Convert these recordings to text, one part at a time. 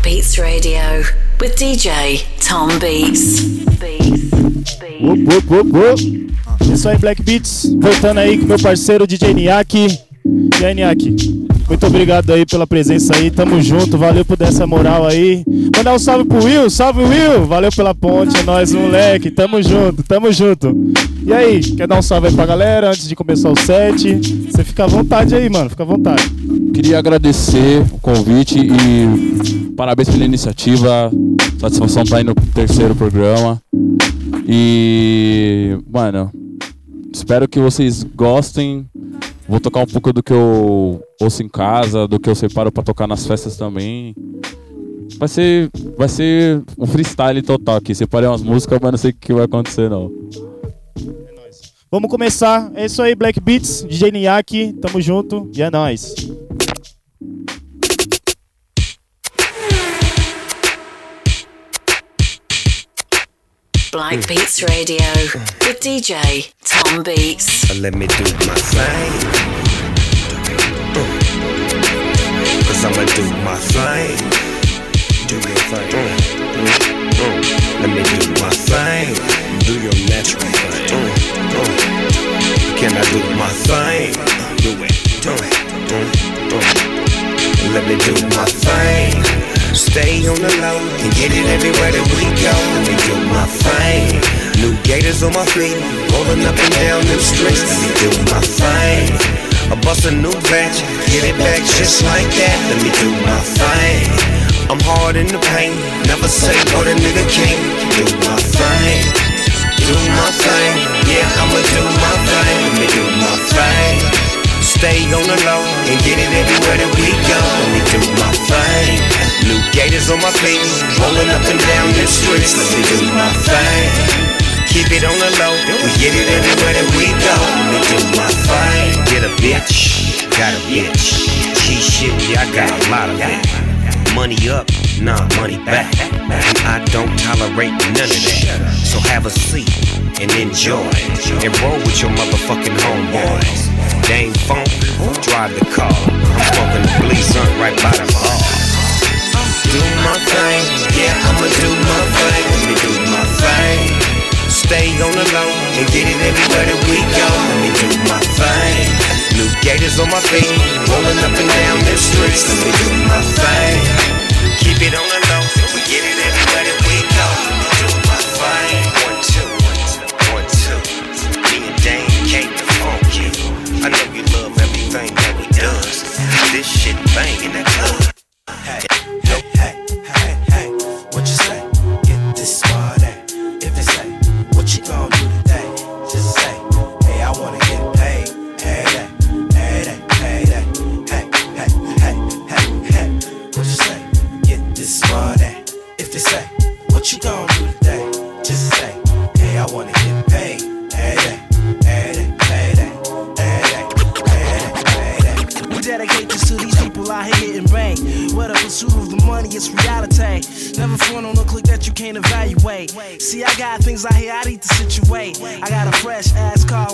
Black Beats Radio with DJ Tom Beats. Beats. Whoop, whoop, whoop, whoop. Isso aí, Black Beats. Voltando aí com meu parceiro DJ Niak. E aí, Niak? Muito obrigado aí pela presença aí. Tamo junto. Valeu por dessa moral aí. Mandar um salve pro Will. Salve, Will. Valeu pela ponte. É nóis, moleque. Tamo junto, tamo junto. E aí, quer dar um salve aí pra galera antes de começar o set? Você fica à vontade aí, mano. Fica à vontade. Queria agradecer o convite e parabéns pela iniciativa. Satisfação estar aí no terceiro programa. E, mano, espero que vocês gostem. Vou tocar um pouco do que eu ouço em casa, do que eu separo pra tocar nas festas também. Vai ser, vai ser um freestyle total aqui. Separei umas músicas, mas não sei o que vai acontecer não. Vamos começar. É isso aí, Black Beats, DJ Niak. Tamo junto e é nóis. Black Beats Radio with DJ Tom Beats. Uh, let me do my thing. Uh, Cause I'ma do my thing. Do your thing. Mm. Let me do my thing. Do your natural thing. Uh, can I do my thing? Do it. Do it. Let me do my thing. Stay on the low and get it everywhere that we go. Let me do my thing. New gators on my feet, rolling up and down them streets. Let me do my thing. I bust a new batch, get it back just like that. Let me do my thing. I'm hard in the paint, never say what a nigga can't. On my feet, rolling up and down the streets. Let me do my thing. Keep it on the low, we get it everywhere that we go. Let me do my thing. Get a bitch, got a bitch. G shit, yeah, I got a lot of it. Money up, nah, money back. And I don't tolerate none of that. So have a seat and enjoy. And roll with your motherfucking homeboys. Dame Funk, drive the car. I'm smoking the bleach right by the bar do my thing. Yeah, I'ma do my thing. Let me do my thing. Stay on the low and get it everywhere that we go. Let me do my thing. New gators on my feet, rolling up and down the streets. Let me do my thing. Keep it on the low, we get it everywhere that we go. Let me do my thing. One two, one two. Me and Dane came to funky. I know you love everything that we does. This shit banging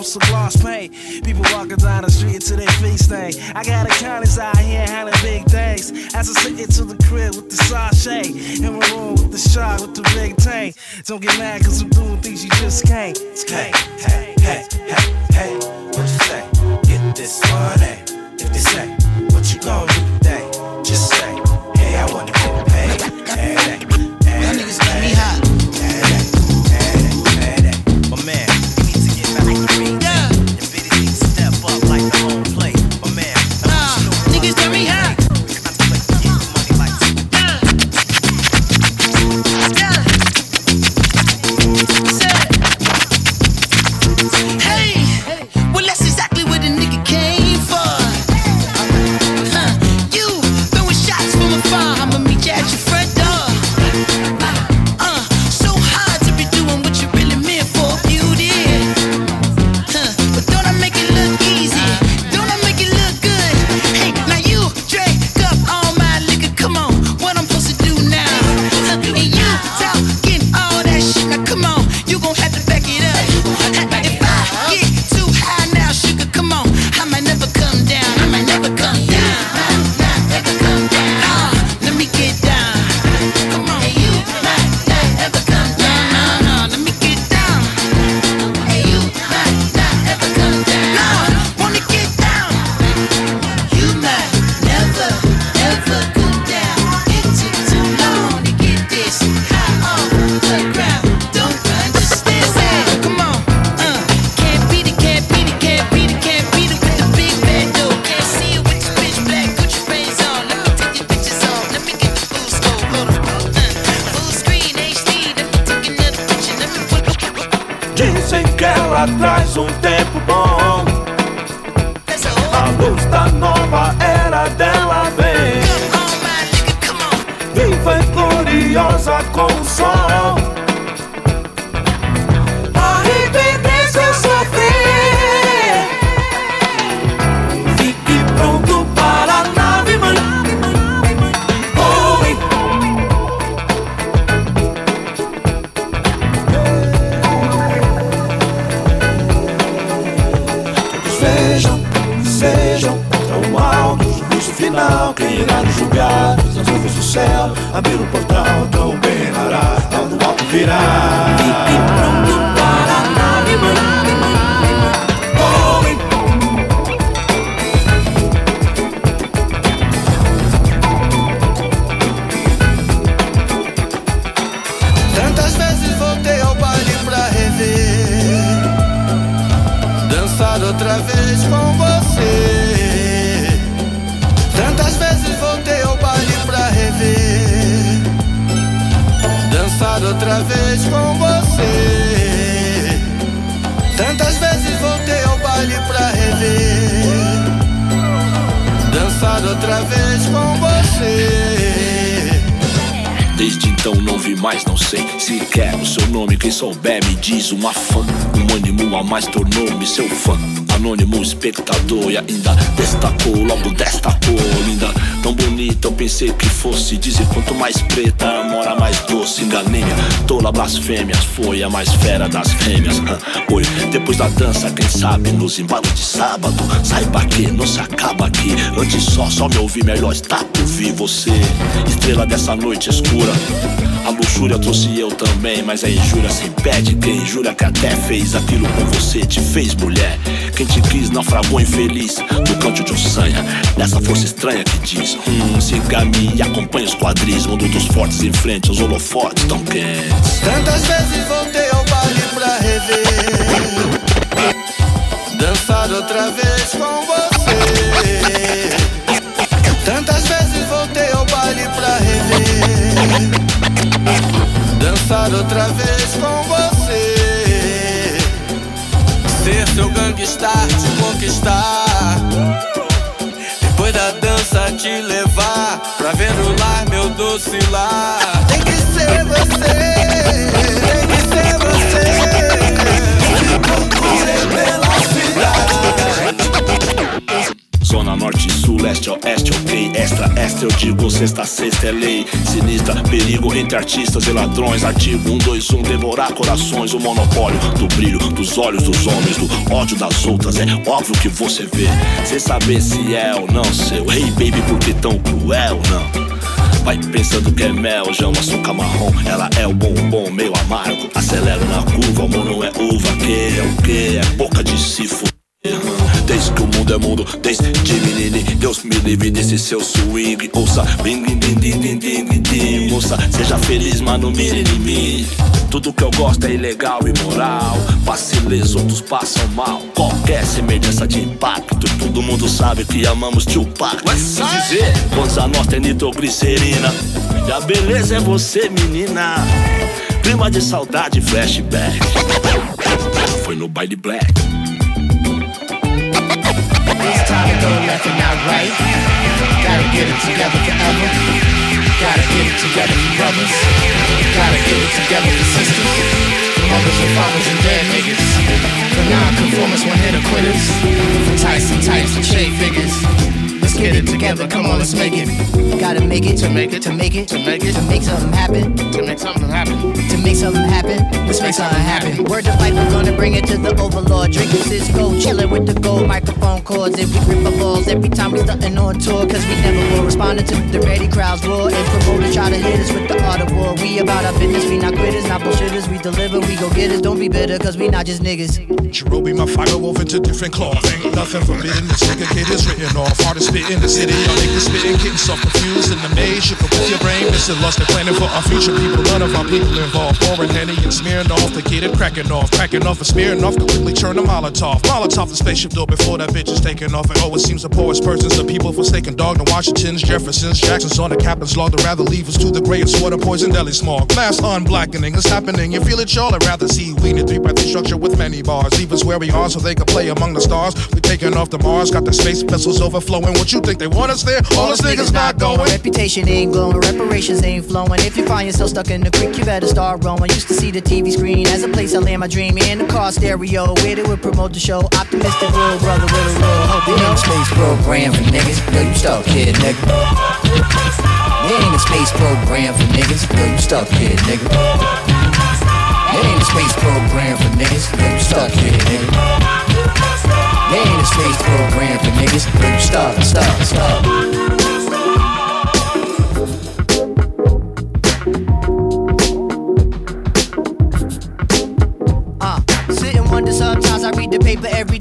some gloss paint. People walking down the street to their feet stain. I got accountants out here handling big things. As I sit into the crib with the sachet. In my room with the shot with the big tank. Don't get mad cause I'm doing things you just can't. It's Hey, hey, hey, hey, hey. What you say? Get this money. If they say, what you gonna traz um tempo bom. A luz da nova era dela vem. E vai gloriosa com o sol. Céu, abrir o portal, tão bem hará, ao do alto virá. Outra vez com você. Tantas vezes voltei ao baile pra rever. Dançar outra vez com você. Desde então não vi mais, não sei se quer o seu nome. Quem souber me diz um afã. Um ânimo a mais tornou-me seu fã anônimo espectador e ainda destacou, logo destacou, linda, tão bonita. Eu pensei que fosse dizer quanto mais preta, mora mais doce, enganei-me, tola blasfêmias, foi a mais fera das fêmeas. Oi, depois da dança, quem sabe nos embalos de sábado, saiba que não se acaba aqui. Antes só, só me ouvir melhor está por vir você, estrela dessa noite escura. A luxúria trouxe eu também, mas a injúria se impede. Quem jura que até fez aquilo com você te fez mulher. Quem te quis naufragou infeliz no canto de Ossanha. Nessa força estranha que diz: Hum, siga-me e acompanha os quadris. Mundo dos fortes em frente aos holofotes tão quentes. Tantas vezes voltei ao baile pra rever. Dançar outra vez com você. Tantas vezes voltei ao baile pra rever dançar outra vez com você. Ser seu gangstar, te conquistar. Depois da dança te levar pra ver o lar, meu doce lar. Tem que ser você, Zona norte, sul, leste, oeste, ok. Extra, extra, eu digo sexta, sexta é lei. Sinistra, perigo entre artistas e ladrões. Artigo 1, 2, 1, devorar corações. O monopólio do brilho dos olhos dos homens, do ódio das outras. É óbvio que você vê, sem saber se é ou não seu. Hey baby, por que tão cruel? Não. Vai pensando que é mel, já um açúcar marrom. Ela é o bombom meio amargo. Acelero na curva, amor não é uva. Que é o que? É boca de sifo. Desde que o mundo é mundo, desde menine Deus me livre desse seu swing. Ouça, bing, ding, ding, ding, ding, ding. Moça, seja feliz, mas não mire em mim. Tudo que eu gosto é ilegal e moral. Leso, outros passam mal. Qualquer semelhança de impacto Todo mundo sabe que amamos Tupac. Dizer, quantos a nós tem nitroglicerina. E a beleza é você, menina. Clima de saudade, flashback. Foi no baile black It's time to go left and not right. Gotta get it together forever. Gotta get it together for brothers. Gotta get it together for sisters. Mothers and fathers and dead niggas. For non-conformists, one-hitter quitters. For Tyson types and figures get it together. Come on, let's make it. Gotta make it to make it to make it to make it to make something happen. To make something happen. To make something happen. Let's make something happen. Word to life, we're gonna bring it to the overlord. Drinking Cisco, chillin' with the gold microphone cords. If we rip the balls every time we stuntin' on tour, cause we never will. Responding to the ready crowds roar and promoters try to hit us with the art of war. We about our business, we not quitters, not bullshitters. We deliver, we go get us. Don't be bitter, cause we not just niggas. Cherubi, my fire wove into different cloth. Ain't nothing forbidden. This nigga kid is written off. Hard to spit in the city, y'all niggas spitting, getting soft confused in the maze. You with your brain, missing lost and planning for our future people. None of our people involved. Pouring Henny and smearing off, the kid and cracking off, cracking off and smearing off. Quickly turn a Molotov. Molotov the spaceship door before that bitch is taking off. And it seems the poorest persons, the people forsaken dog, the Washingtons, Jeffersons, Jacksons on the captain's log. To rather leave us to the greatest water poison deli smog. Glass unblackening is happening. You feel it, y'all? I'd rather see we in three by three structure with many bars. Leave us where we are so they can play among the stars. We taking off the Mars, got the space vessels overflowing. What you think they want us there? All us niggas not going. Reputation ain't glowing, reparations ain't flowing. If you find yourself stuck in the creek, you better start rowing. Used to see the TV screen as a place I land my dream in the car stereo. Where they would promote the show. Optimistic real brother with a real hope. You know, space program for niggas. Yo, you stuck kid, nigga. There ain't a space program for niggas. Yo, you stuck kid, nigga. There ain't a space program for niggas. Yo, you stuck kid, nigga. There ain't a space program for niggas. Yo, you stuck, stuck, stuck. Uh, sit wonder sometimes I read the paper every.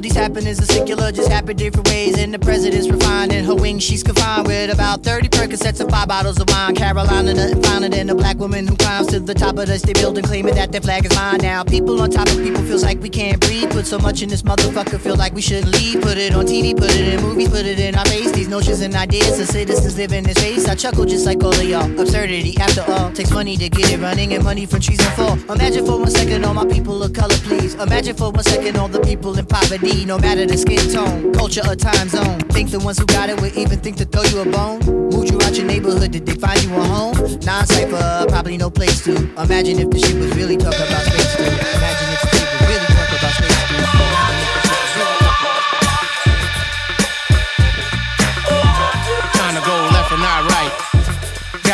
All these happenings are secular, just happen different ways. And the president's refined in her wings, she's confined with about 30 Percocets and five bottles of wine. Carolina, nothing finer than a black woman who climbs to the top of the state building, claiming that their flag is mine. Now, people on top of people feels like we can't breathe. Put so much in this motherfucker, feel like we shouldn't leave. Put it on TV, put it in movies, put it in our face. These notions and ideas of citizens live in this space. I chuckle just like all of y'all. Absurdity, after all, takes money to get it running and money from trees and fall. Imagine for one second all my people of color, please. Imagine for one second all the people in poverty, no matter the skin tone, culture, or time zone. Think the ones who got it would even think to throw you a bone? Moved you out your neighborhood, did they find you a home? Non cipher, probably no place to. Imagine if the shit was really talking about space, dude. Imagine if the shit was really talking about space.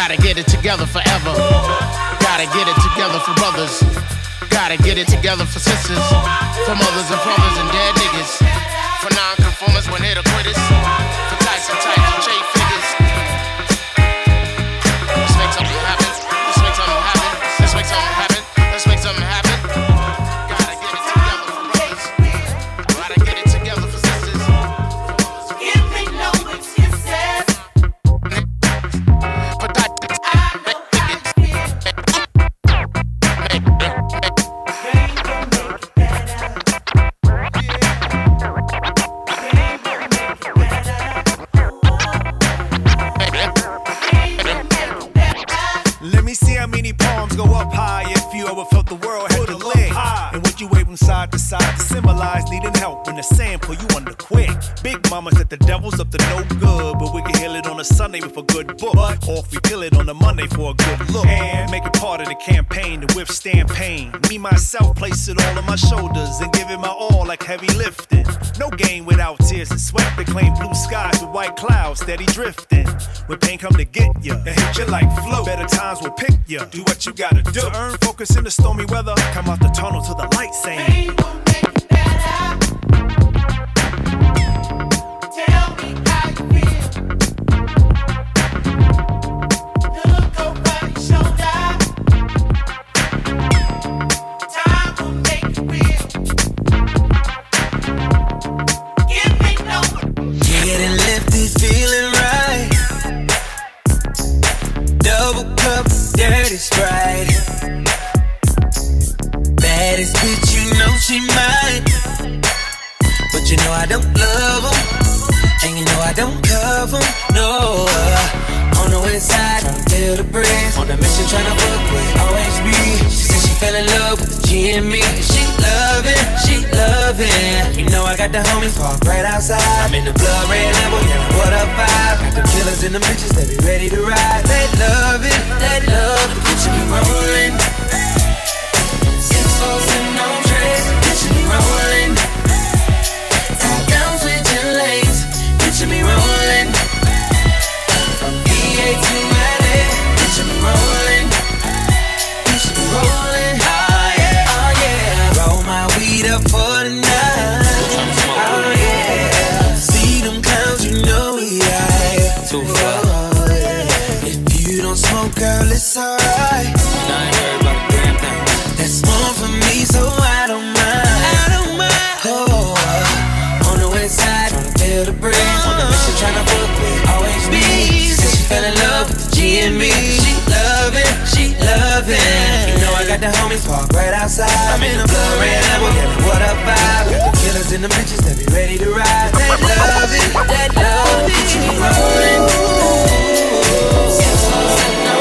Gotta get it together forever. Gotta get it together for brothers. Gotta get it together for sisters. For mothers and fathers and dead niggas. For non-conformers when hit or quitters. For Tyson types and Che figures. Let's myself, place it all on my shoulders and give it my all like heavy lifting. No game without tears and sweat. They claim blue skies with white clouds steady drifting. When pain come to get ya, and hit you like flow. Better times will pick ya. Do what you gotta do. To earn focus in the stormy weather. Come out the tunnel to the light saying. Don't cover 'em, no. Uh, on the west side, tryna feel the breeze. On the mission, tryna fuck with OHB. She said she fell in love with the G and me. She loving, she loving. You know I got the homies parked right outside. I'm in the blood red Lambo, yeah, what up vibe? Got the killers and the bitches, they be ready to ride. They love it, they love the bitch me rolling. The homies parked right outside. I'm in a blood red Lambo, yelling what up vibe. The killers in the bitches that be ready to ride. They love it, they love it. She rolling. Picture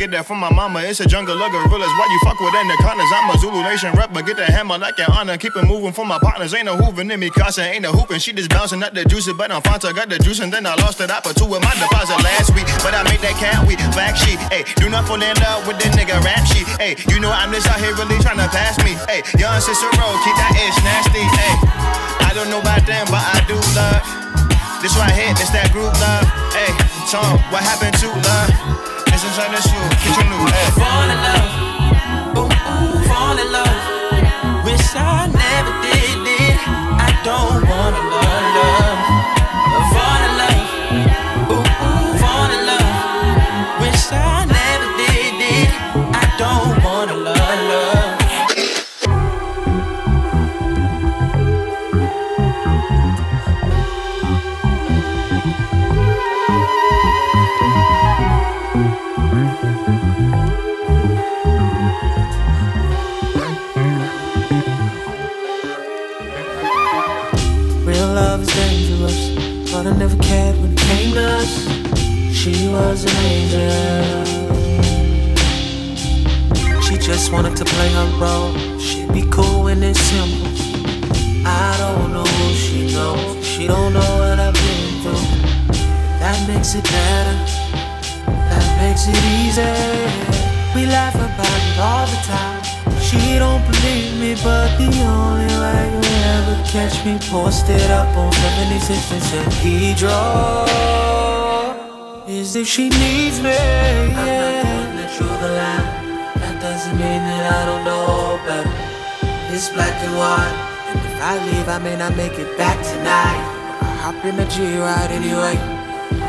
get that from my mama. It's a jungle of gorillas. Why you fuck with anacondas? I'm a Zulu Nation but get the hammer like an honor. Keep it moving for my partners. Ain't no hooving in me, Casa. Ain't no hooping. She just bouncing up the juice, but I'm Fanta. Got the juice, and then I lost it. I put two with my deposit last week. But I made that cat week. Back sheet. Hey, do not fall in love with the nigga rap sheet. Hey, you know I'm just out here really trying to pass me. Hey, young Cicero, keep that ish nasty. Hey, I don't know about them, but I do love. This right here, this that group love. Hey, Tom, what happened to love? Is on the shoe, get your new. Hey. Fall in love. Ooh, fall in love. Wish I never did it. I don't wanna us. She was an angel. She just wanted to play her role. She'd be cool when it's simple. I don't know who she knows. She don't know what I've been through. That makes it better. That makes it easy. We laugh about it all the time. She don't believe me, but the only way you ever catch me posted up on 76 and Pedro is if she needs me. I'm not putting it through the line. That doesn't mean that I don't know better. It's black and white, and if I leave, I may not make it back tonight. I hop in the G ride anyway.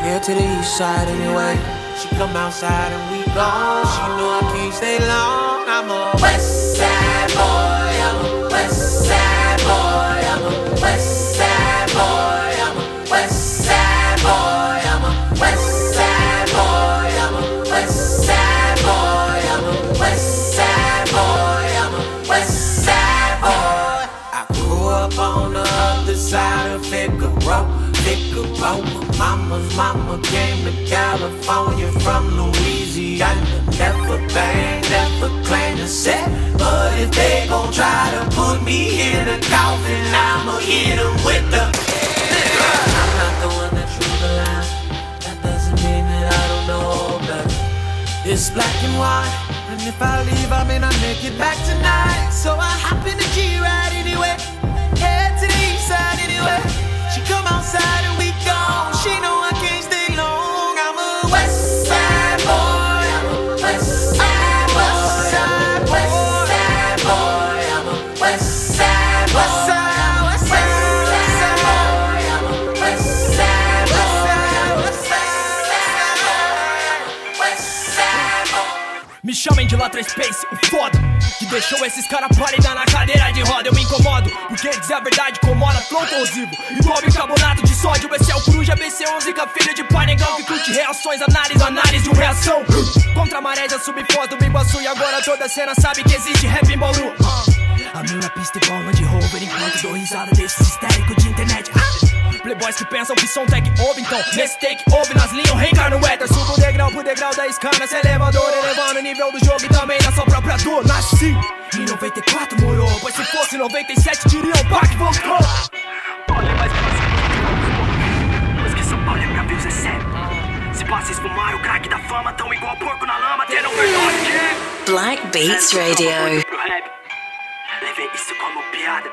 Here to the east side anyway. She come outside and we gone. She know I can't stay long. I'm a West Side boy. I'm a West Side boy. I'm a West Side boy. I'm a West Side boy. I'm a West Side boy. I'm a West Side boy. I'm a West Side boy. I'm a West Side boy. I grew up on the other side of Figueroa. Figueroa. Mama's mama came to California from Louisiana Never bang, never claim to set. But if they gon' try to put me in a coffin, I'ma hit 'em with the. I'm not the one that drew the line. That doesn't mean that I don't know better. It's black and white, and if I leave, I may not make it back tonight. So I hop in the G ride anyway, chamem de Latra Space, o foda Que deixou esses caras pálidas na cadeira de roda. Eu me incomodo, porque dizer a verdade incomoda Flow corrosivo, igual bicarbonato de sódio Esse é o Coruja, BC11, com filho de pai negão Que curte reações, análise, análise uma reação. Contra a maré já subi foz do Biguaçu E agora toda cena sabe que existe rap em Bauru A mil na pista igual uma de rover Enquanto dou risada desses histéricos de internet. Ah! Playboys que pensam que são tech ouve Então nesse take ouve nas linhas, reencarno no éter. Subo degrau por degrau da escana Esse elevador elevando o nível do jogo E também da sua própria dor. Nasci em 94 morou Pois se fosse 97 diriam pá que voltou. Olha mais pra Pois que São Paulo é pra ver é sério. Se passa esfumar o crack da fama Tão igual porco na lama Tendo que Black Beats Radio. Levei isso como piada.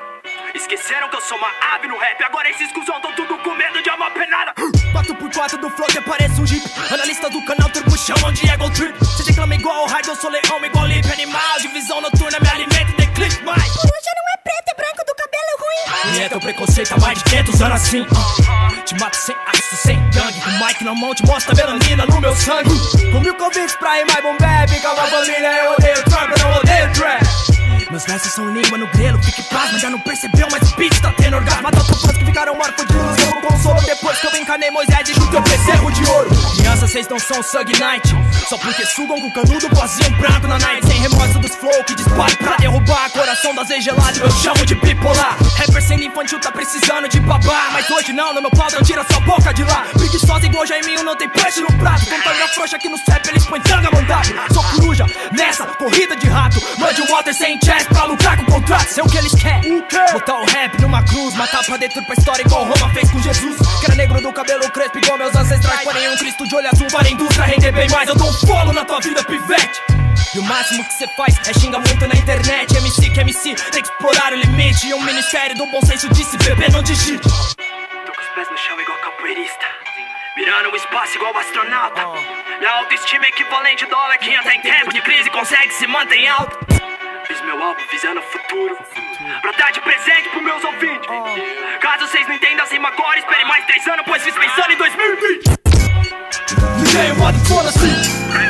Esqueceram que eu sou uma ave no rap. Agora esses cuzão tão tudo com medo de uma penada. 4x4 do flow que parece um jeep. Analistas do canal Turbo chamam de Ego Trip. Cê reclama igual o rádio, eu sou leão igual lip animal. Divisão noturna me alimenta e declive mais. Coruja não é preto, é branco do cabelo ruim. E é teu preconceito há mais de 500 anos assim. uh. Te mato sem aço, sem gangue. Com mic na mão, te mostra melanina no meu sangue. Com mil convites pra rimar e bom bebe. Calma, família, eu odeio trap, eu não odeio trap. Meus versos são língua no grelo, fique pasma, já não percebeu, mas o beat tá tendo orgasmo. Os fãs que ficaram mortos de luz, eu consolo. Depois que eu encanei Moisés e junto eu becerro de ouro. Criança, vocês não são Sug Knight, só porque sugam com canudo, cozinham prato na night. Sem remorso dos flow que dispara pra derrubar. Coração das gelado, eu chamo de bipolar. Rapper sendo infantil tá precisando de babá. Mas hoje não, no meu padrão, tira sua boca de lá. Preguiçosa igual Jaiminho, não tem peixe no prato. Com tanga frouxa aqui no CEP, eles põem tanga mandado. Sou coruja, nessa corrida de rato. Mande o water sem chest pra lucrar com contrato. Sei o que eles querem. Botar o rap numa cruz, matar pra dentro pra história igual Roma fez com Jesus. Que era negro do cabelo crespo igual meus ancestrais. Porém, um Cristo de olho azul para a indústria render bem mais. Eu dou um folo na tua vida, pivete. E o máximo que cê faz é xingar muito na internet. MC que MC tem que explorar o limite. E um ministério do bom senso disse: bebê, não digite. Tô com os pés no chão igual capoeirista. Mirando o espaço igual astronauta. Minha autoestima é equivalente ao dólar que até em tempo de crise consegue se manter em alta. Fiz meu álbum visando o futuro. Pra dar de presente pros meus ouvintes. Caso vocês não entendam assim agora, espere mais três anos, pois fiz pensando em 2020. Ninguém manda foda-se. Ninguém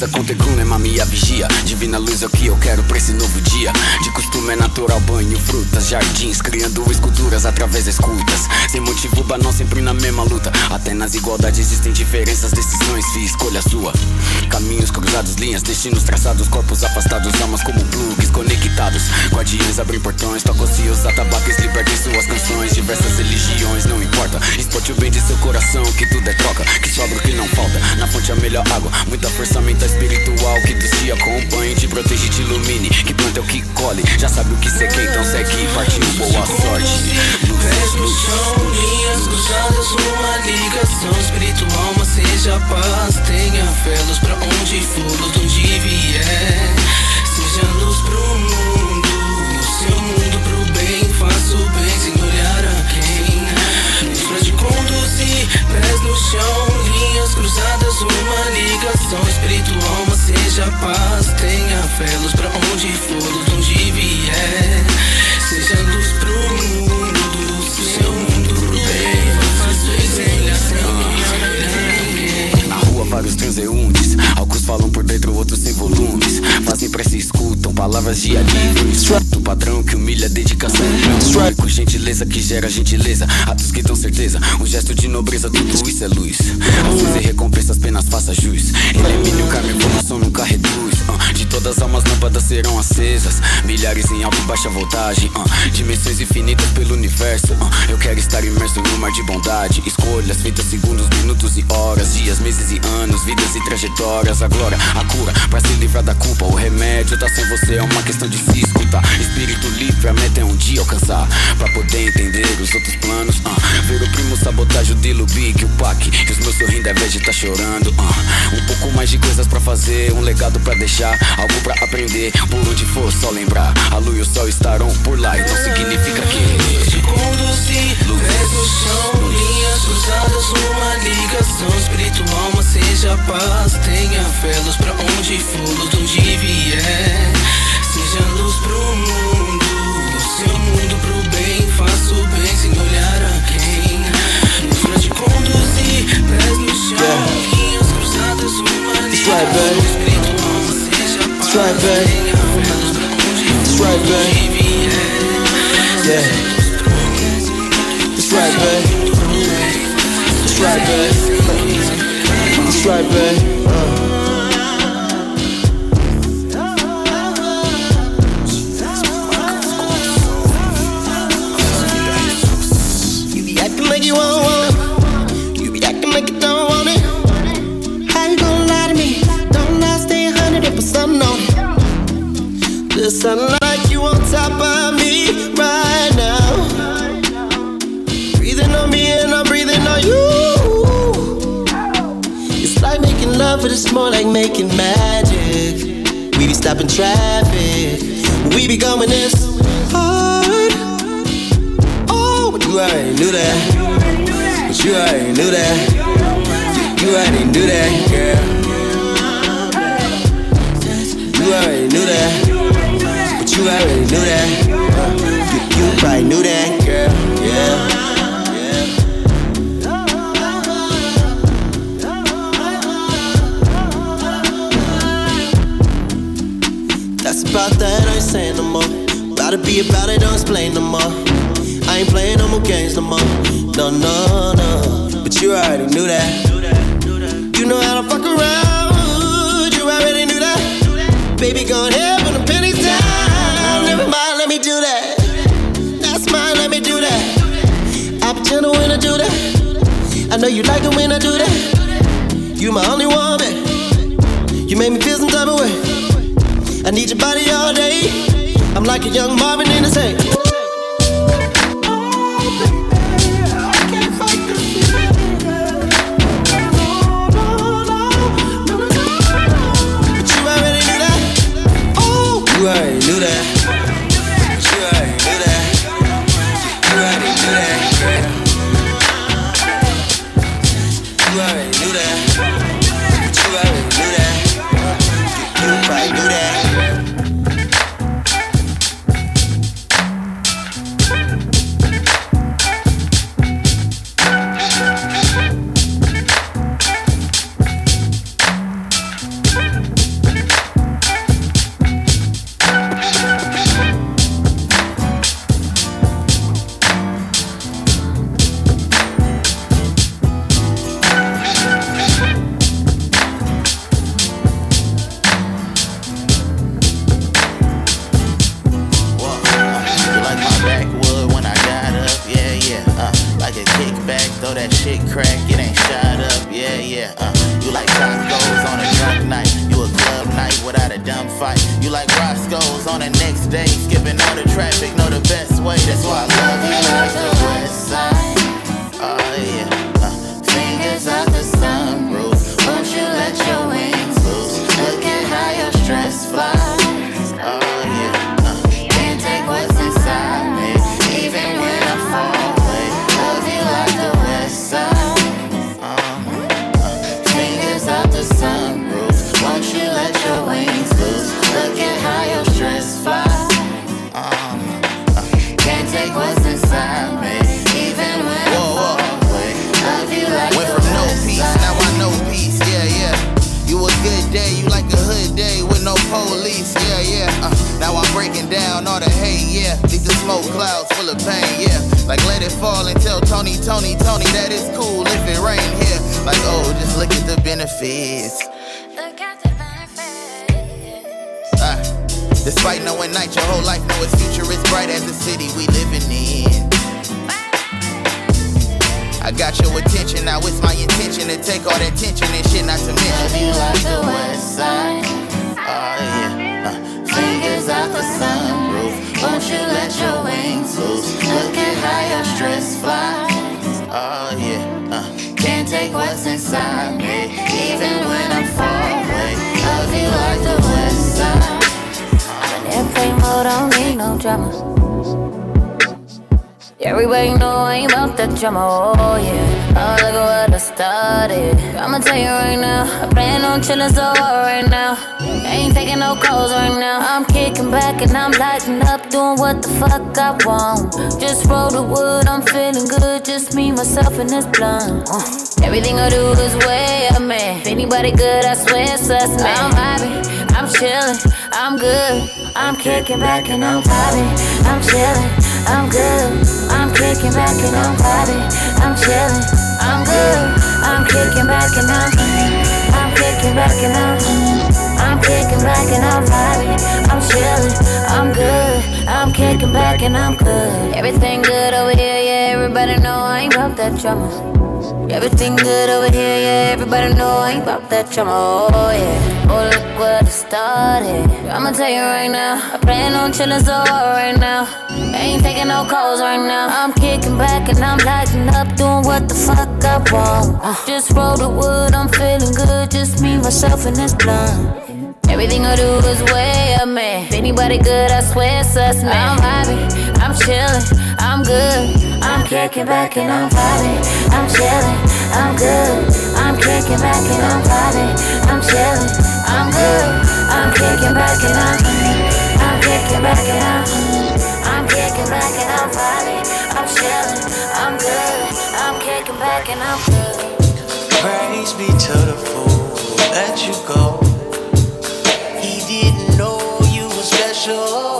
Acesa com teguna é mamia vigia. Divina luz é o que eu quero pra esse novo dia. De costume é natural, banho, frutas, jardins Criando esculturas através das escutas. Sem motivo banal, sempre na mesma luta. Até nas igualdades existem diferenças, decisões Fiz escolha sua Caminhos cruzados, linhas, destinos traçados Corpos afastados, almas como plugs conectados. Guardiões abrem portões, tocam-se os atabaques Libertem suas canções, diversas religiões Não importa, exporte o bem de seu coração Que tudo é troca, que sobra o que não falta. Na fonte a melhor água, muita força mental espiritual Que Deus te acompanhe, te protege te ilumine Que planta é o que colhe, já sabe o que você quer Então segue e partiu, boa sorte Pés no chão, linhas cruzadas, uma ligação espiritual, mas seja paz, tenha fé, luz pra onde for, luz de onde vier. Seja luz pro mundo, seu mundo pro bem, faça o bem sem olhar a quem. Luz pra te conduzir, pés no chão, linhas cruzadas, uma ligação espiritual, alma seja paz, tenha fé, luz pra onde for, palavras de alívio Instruto o padrão que humilha a dedicação. Com gentileza que gera gentileza. Atos que dão certeza, um gesto de nobreza Tudo isso é luz. Ações e recompensas, apenas faça jus. Elimine o karma, evolução nunca reduz. Ah, De todas as almas, lâmpadas serão acesas. Milhares em alta e baixa voltagem. Ah, Dimensões infinitas pelo universo. Ah, Eu quero estar imerso no mar de bondade. Escolhas feitas segundos, minutos e horas. Dias, meses e anos, vidas e trajetórias. A glória, a cura, pra se livrar da culpa O remédio tá sem você. É uma questão de se escutar. Espírito livre, a meta é um dia alcançar. Pra poder entender os outros planos ah. Ver o primo sabotagem, o Dilo o Pac E os meus sorrindo é vez de tá chorando ah. Um pouco mais de coisas pra fazer Um legado pra deixar, algo pra aprender. Por onde for, só lembrar. A lua e o sol estarão por lá. Então significa que Pés no chão, linhas cruzadas, uma ligação. Espiritual, alma seja paz, tenha fé, pra onde for, luz onde vier, Seja luz pro mundo, seu mundo pro bem, faço bem sem olhar a quem. Nos pra te conduzir, pés no chão, linhas cruzadas, uma linha. Strive, baby. Strive, baby. Yeah. Strive, baby. Making magic. We be stopping traffic. We be going this hard. Oh, but you already knew that. But you already knew that. You, already knew that, girl. You already knew that. But you already knew that. You, you probably knew that, girl. Yeah. About that, I ain't saying no more. About to be about it, don't explain no more. I ain't playing no more games no more. No, no, no. But you already knew that. You know how to fuck around. You already knew that. Baby, go ahead when the penny's down. Never mind, let me do that. That's mine, let me do that. I'll be gentle when I do that. I know you like it when I do that. You my only woman. You make me feel some type of way. I need your body all day. I'm like a young Marvin in same. But you already knew that. Oh, you already knew that. Look at the benefits. Ah, despite knowing night, your whole life know its future is bright as the city we living in. I got your attention, now it's my intention to take all that tension and shit, not to mention. you like the west side. Oh yeah. Uh, Fingers out the sunroof. Won't you let your wings loose? Look at how your stress flies. Oh yeah. Take what's inside me, even when I'm away. Love you like the west side. I'm in airplane mode, don't need no drama. Everybody know I ain't about that drama, oh yeah. Oh, look at what I started. I'ma tell you right now, I plan on chillin' so hard right now. Ain't taking no calls right now. I'm kicking back and I'm lighting up, doing what the fuck I want. Just roll the wood, I'm feeling good. Just me, myself, and this blunt. Uh, Everything I do is way up, man. If anybody good, I swear it's us, man. I'm vibing, I'm chillin', I'm good. I'm kicking back and I'm vibing, I'm chillin', I'm good. I'm kicking back and I'm vibing, I'm chillin', I'm good. I'm kicking back and I'm, I'm kicking back and I'm, I'm kicking back and I'm vibing, I'm chillin', I'm good. I'm kicking back and I'm good. Everything good over here, yeah. Everybody know I ain't about that drama. Everything good over here, yeah. Everybody know I ain't about that drama, oh yeah. Oh, look what it started. I'ma tell you right now, I plan on chillin' so hard right now. Ain't taking no calls right now. I'm kicking back and I'm lighting up, doing what the fuck I want. Just roll the wood, I'm feeling good. Just me, myself, and this blunt. Everything I do is way up, man. If anybody good, I swear it's us, man. I'm vibing, I'm chillin', I'm good. I'm kicking back and I'm vibing, I'm chillin', I'm good. I'm kicking back and I'm vibing, I'm chillin', I'm good. I'm kicking back and I'm, I'm kicking back and I'm, I'm kicking back and I'm vibing, I'm chillin', I'm good. I'm kicking back and I'm good. Praise be to the fool let you go. Were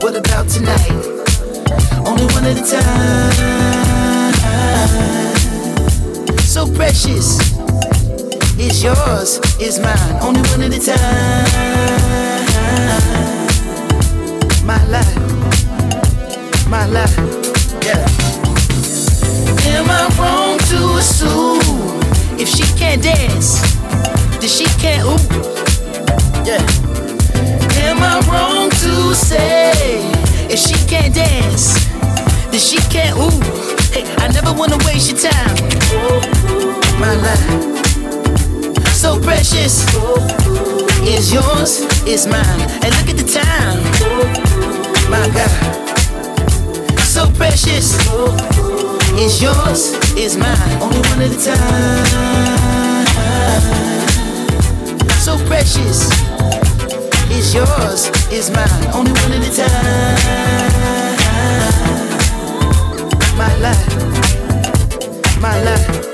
What about tonight? Only one at a time. So precious. It's yours, it's mine. Only one at a time. My life, my life, yeah. Am I wrong to assume if she can't dance, then she can't ooh? Yeah. Am I wrong to say? that she can't dance, that she can't ooh. Hey, I never wanna waste your time. My life, so precious, is yours, is mine. And look at the time, my God, so precious, is yours, is mine. Only one at a time, so precious is yours, is mine, only one at a time my life, my life.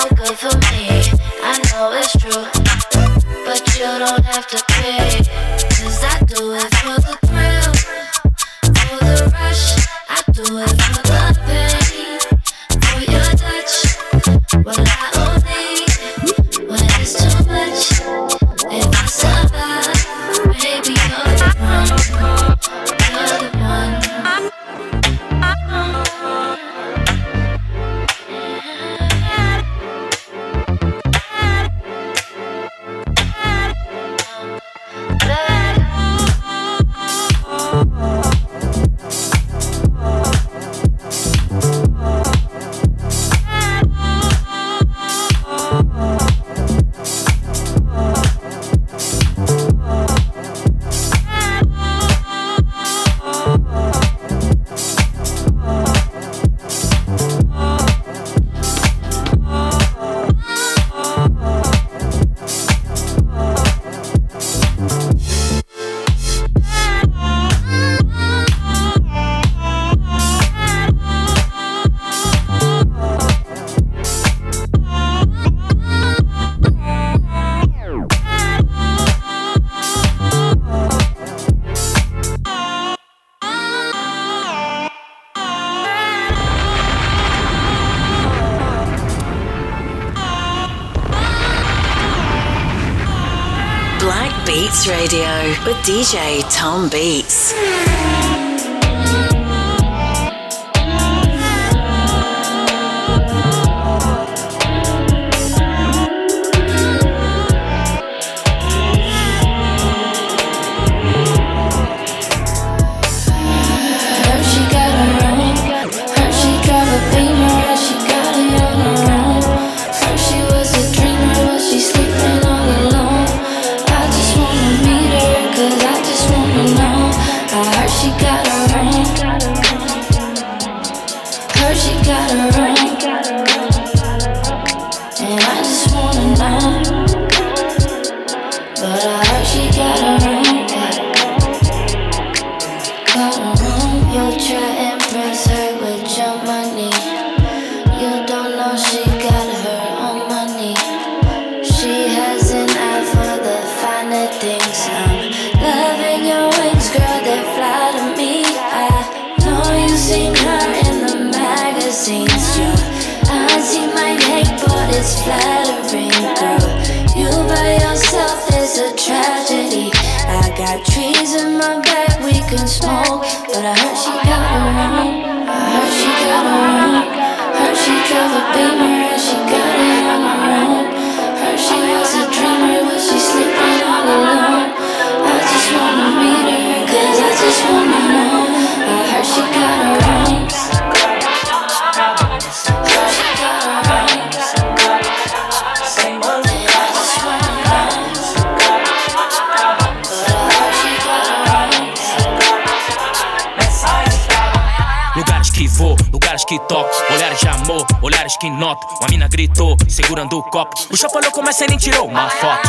not good for me. I know it's true, but you don't have to pay. Cause I do it for the thrill, for the rush. I do it DJ Tom Beats. O. O chapalhão começa e nem tirou uma foto.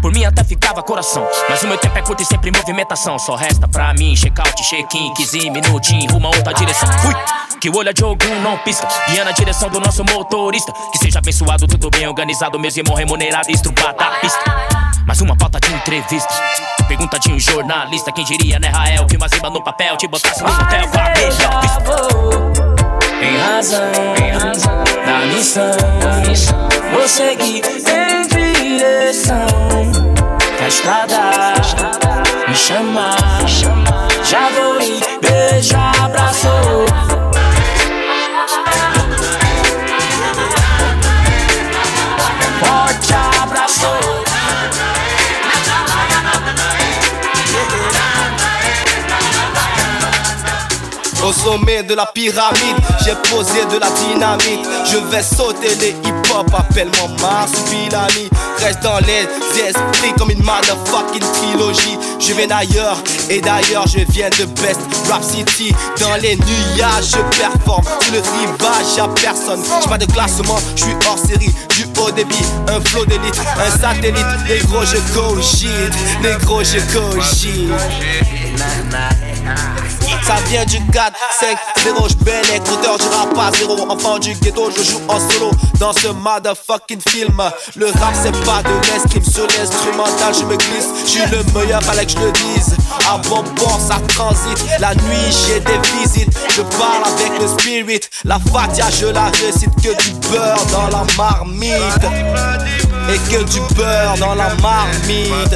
Por mim até ficava coração, mas o meu tempo é curto e sempre em movimentação. Só resta pra mim check-out, check-in, 15 minutinhos, rumo a outra direção. Fui! Que o olho de algum não pisca, guia na direção do nosso motorista. Que seja abençoado, tudo bem organizado, mesmo irmão remunerado, estrupado a pista. Mais uma pauta de entrevista. Pergunta de um jornalista, quem diria, né, Rael? Que uma zimba no papel te botasse no hotel com a melhor vista. Em razão, da missão, vou seguir em direção que a estrada me chamar. Já vou ir beijar, abraçou. Au sommet de la pyramide, j'ai posé de la dynamite. Je vais sauter les hip-hop, appelle-moi Marsupilami. Reste dans les esprits comme une motherfucking trilogie. Je viens d'ailleurs, et d'ailleurs je viens de Best Rap City. Dans les nuages, je performe. Sur le rivage, y'a personne. J'ai pas de classement, je suis hors série. Du haut débit, un flow d'élite, un satellite. Négro, je go shit. Négro, je shit. Ça vient du 4, 5, 0, j'bel écouteur du rap à zéro. Enfant du ghetto, je joue en solo dans ce motherfucking film. Le rap c'est pas de l'escrime, sur l'instrumental. Je me glisse Je suis le meilleur, fallait que je le dise. Bon port ça transite, la nuit j'ai des visites. Je parle avec le spirit, la fatia je la récite. Que du beurre dans la marmite. Et que du beurre dans la marmite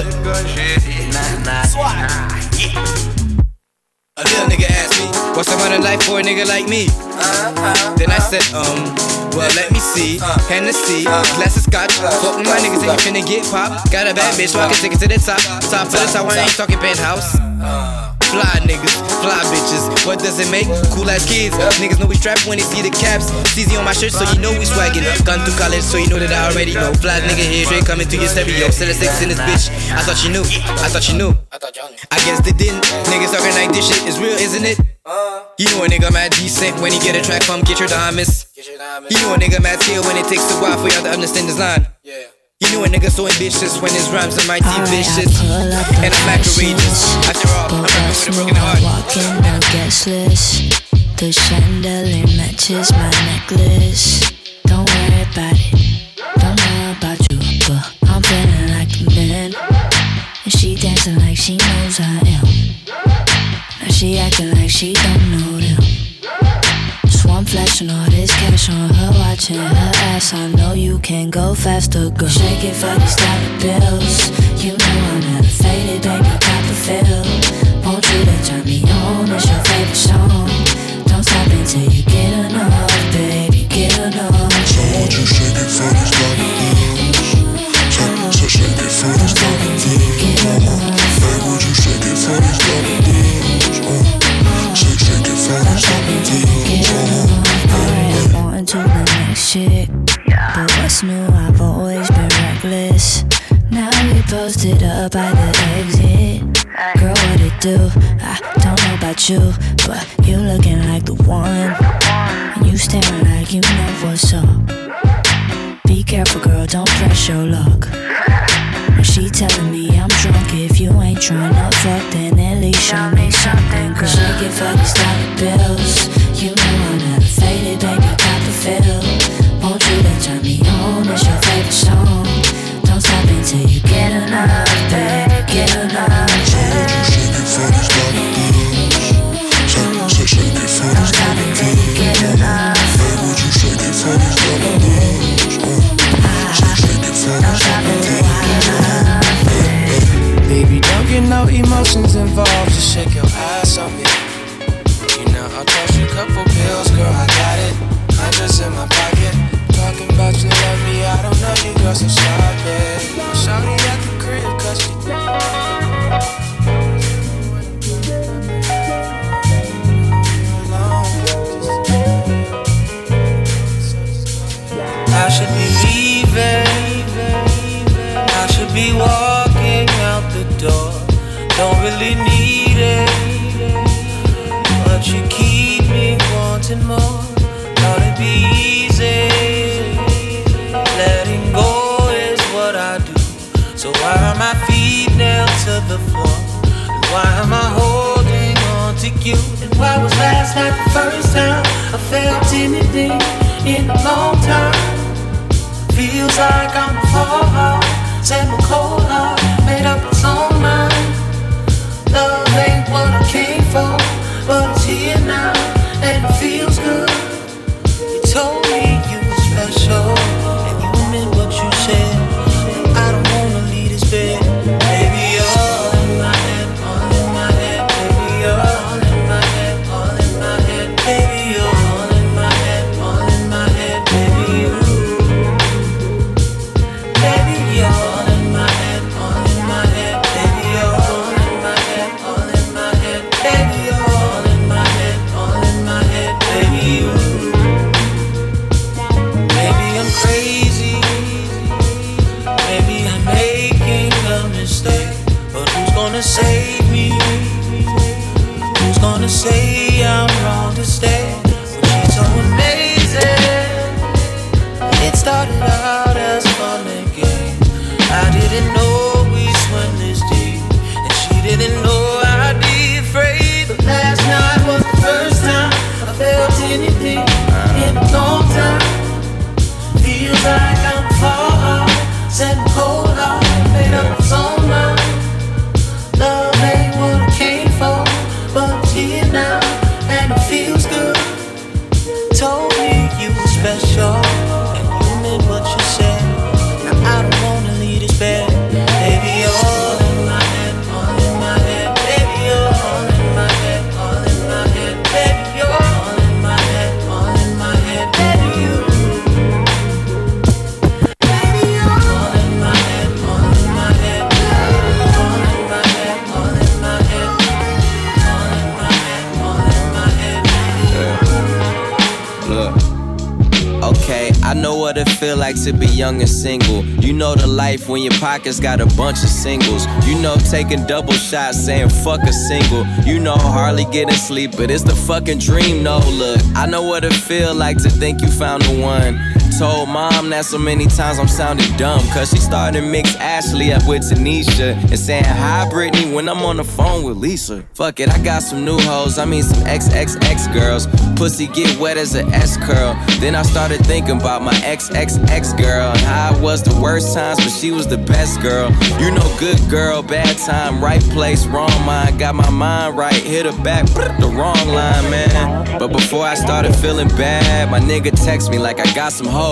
A little nigga asked me, what's the of life for a nigga like me? Uh-huh. Then I said, um, well, let me see. Uh. Hennessy, uh. glass of scotch. Uh. Fuck with my niggas and you finna get pop. Got a bad bitch, so I can take it to the top. Top of the top, I ain't talking penthouse. Fly niggas, fly bitches. What does it make? Cool ass kids. Niggas know we strapped when they see the caps. CZ on my shirt, so you know we swaggin'. Gone through college, so you know that I already know. Fly nigga here, straight coming to your stereo. A six in this bitch. I thought you knew. I thought you knew. I guess they didn't. Niggas talking like this shit is real, isn't it? Uh. You know a nigga mad decent when he get a track from Get Your Diamonds. You know a nigga mad skill when it takes a while for y'all to understand this line. You know a nigga so ambitious when his rhymes are mighty vicious. And I'm not courageous. After all, I'm rapping with a broken heart. Walking on guest list. The chandelier matches my necklace. Don't worry about it. Don't know about you, but I'm feeling like a man. And she dancing like she knows I am. Now she acting like she don't know them. Flashing all this cash on her, watching her ass. I know you can go faster, girl. Shake it for these dollar bills. You know I'm elevated, baby, got the feel. Want you to turn me on, it's your favorite song. Up by the exit. Girl, what it do? I don't know about you, but you looking like the one. And you staring like you know what's up. Be careful, girl, don't press your luck. She telling me I'm drunk. If you ain't tryna fuck, then at least show me something, girl. Shake it for these dollar bills. Taking double shots saying fuck a single. You know hardly getting sleep, but it's the fucking dream. No, look, I know what it feel like to think you found the one. Told mom that so many times I'm sounding dumb. Cause she started to mix Ashley up with Tanisha. And saying hi, Brittany, when I'm on the phone with Lisa. Fuck it, I got some new hoes, I mean some XXX girls. Pussy get wet as a S curl. Then I started thinking about my XXX girl. And how it was the worst times, but she was the best girl. You know, good girl, bad time, right place, wrong mind. Got my mind right, hit her back, the wrong line, man. But before I started feeling bad, my nigga text me like I got some hoes,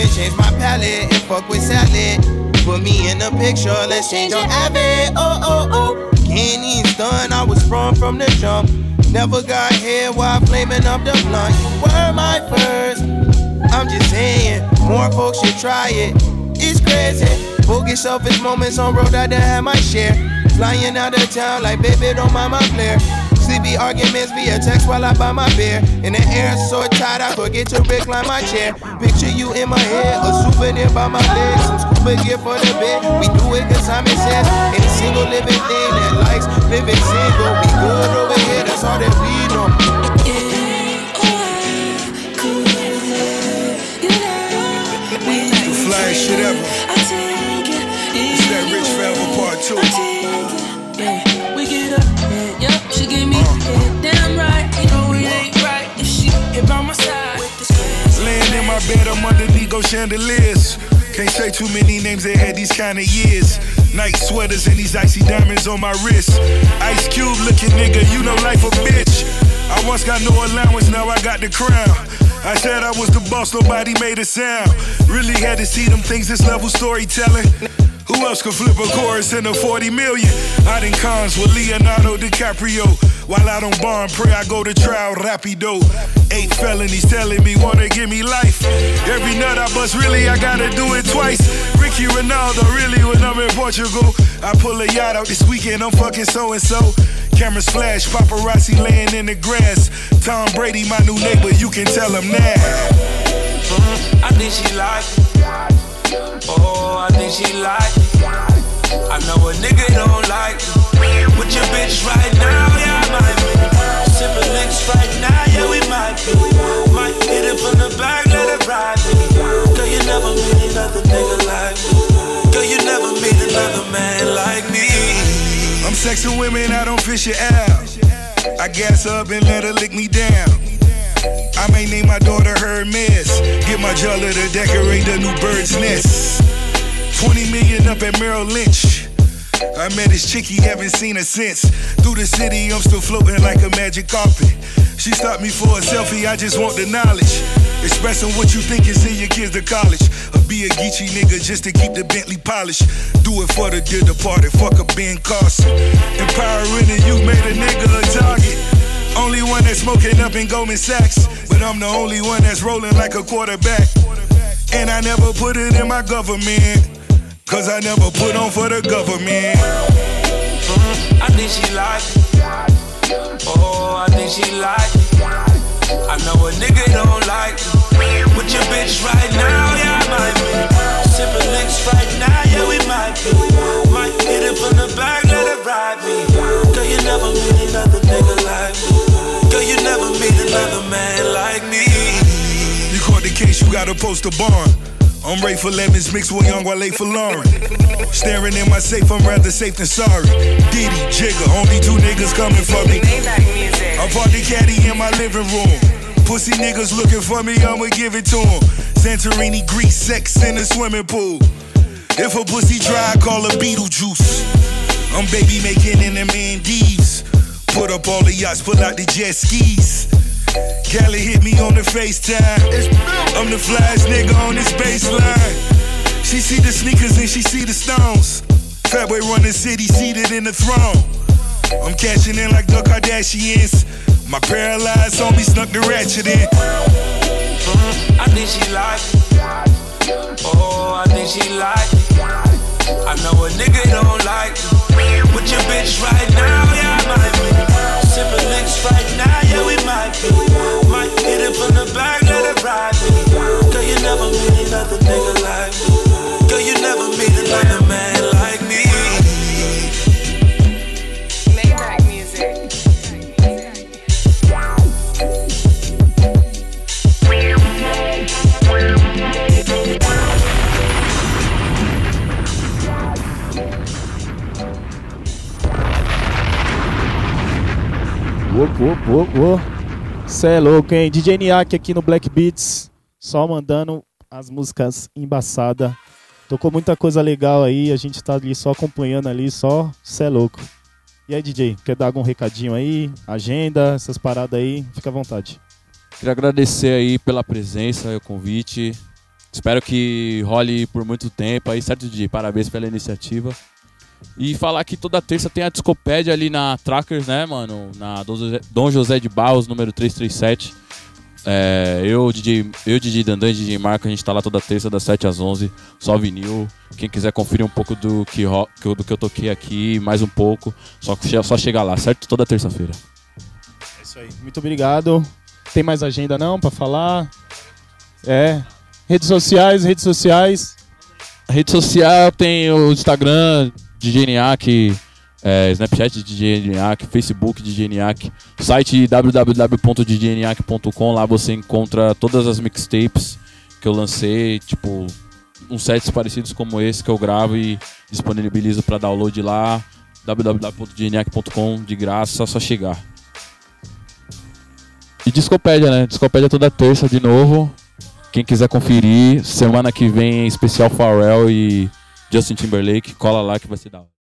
even change my palette and fuck with salad. Put me in the picture, let's change your habit. Oh, oh, oh. Can't even stun, I was sprung from the jump. Never got here while flaming up the blunt. You were my first. I'm just saying, more folks should try it. It's crazy. Bogus selfish moments on road, I done had my share. Flying out of town like baby, don't mind my flare. Sleepy arguments via text while I buy my beer. In the air, so tight, I forget to recline my chair. Picture you in my head, a souvenir by my legs. Some scuba gear for the bed. We do it cause Simon says. Ain't a single living thing that likes living single. We good over here, that's all that we my bed, I'm underneath go chandeliers. Can't say too many names that had these kind of years. Night sweaters and these icy diamonds on my wrist. Ice cube looking nigga, you know life a bitch. I once got no allowance, now I got the crown. I said I was the boss, nobody made a sound. Really had to see them things, this level storytelling. Who else could flip a chorus in a 40 million? I done cons with Leonardo DiCaprio. While I don't bond, pray I go to trial rapido. Eight felonies telling me wanna give me life. Every nut I bust, really, I gotta do it twice. Ricky Ronaldo, really, when I'm in Portugal. I pull a yacht out this weekend, I'm fucking so and so. Cameras flash, paparazzi laying in the grass. Tom Brady, my new neighbor, you can tell him that. Mm, I think she like. Oh, I think she like. I know a nigga don't like it. With your bitch right now, yeah, might be. Right now, yeah, we might be. Might hit it from the back, let ride me. Girl, you never meet another nigga like me. Girl, you never meet another man like me. I'm sexing women, I don't fish it out. I gas up and let her lick me down. I may name my daughter Hermes. Get my jeweler to decorate the new bird's nest. 20 million up at Merrill Lynch. I met this chick, he haven't seen her since. Through the city, I'm still floating like a magic carpet. She stopped me for a selfie, I just want the knowledge. Expressing what you think and send your kids to college. Or be a geeky nigga just to keep the Bentley polished. Do it for the dear departed, fuck a Ben Carson. Empowering and you made a nigga a target. Only one that's smoking up in Goldman Sachs. But I'm the only one that's rolling like a quarterback. And I never put it in my government. Cause I never put on for the government. Mm, I think she like it. Oh, I think she like it. I know a nigga don't like it. With your bitch right now, yeah, I might be. Sipping licks right now, yeah, we might be. Might hit it from the back, let it ride me. Girl, you never meet another nigga like me. Girl, you never meet another man like me. You caught the case, you gotta post a bond. I'm Ray for lemons mixed with young Wale for Lauren. Staring in my safe, I'm rather safe than sorry. Diddy, Jigga, only two niggas coming for me. I party caddy in my living room. Pussy niggas looking for me, I'ma give it to 'em. Santorini, Greece, sex in the swimming pool. If a pussy dry, call her Beetlejuice. I'm baby making in the Maldives. Put up all the yachts, pull out the jet skis. Cali hit me on the FaceTime. I'm the flyest nigga on this baseline. She see the sneakers and she see the stones. Fatboy run the city seated in the throne. I'm cashing in like the Kardashians. My paralyzed homie snuck the ratchet in. I think she like it. Oh, I think she like it. I know a nigga don't like it. With your bitch right now, yeah, I might be. Sipping licks right now, yeah, we might be. Might hit it from the back, let it ride me. Girl, you never meet another nigga like me. Cê é louco, hein? DJ Niak aqui no Black Beats, só mandando as músicas embaçadas. Tocou muita coisa legal aí, a gente tá ali só acompanhando ali, só cê é louco. E aí, DJ, quer dar algum recadinho aí? Agenda, essas paradas aí? Fica à vontade. Queria agradecer aí pela presença e o convite. Espero que role por muito tempo aí, certo, DJ? Parabéns pela iniciativa. E falar que toda terça tem a Discopédia ali na Trackers, né, mano? Na Dom José- de Barros, número 337. É, eu, DJ, eu, DJ Dandan e DJ Marco, a gente tá lá toda terça das 7 às 11, só vinil. Quem quiser conferir um pouco do que, do que eu toquei aqui, mais um pouco, só, só chegar lá, certo? Toda terça-feira. É isso aí. Muito obrigado. Tem mais agenda não pra falar? É. Redes sociais, redes sociais. Rede social tem o Instagram DJ Niak, é, Snapchat DJ Niak, Facebook DJ Niak, site www.djniak.com, lá você encontra todas as mixtapes que eu lancei, tipo, uns sets parecidos como esse que eu gravo e disponibilizo para download lá, www.djniak.com, de graça, só chegar. E Discopédia, né? Discopédia toda terça de novo. Quem quiser conferir, semana que vem especial Pharrell e Justin Timberlake, cola lá que vai ser da hora.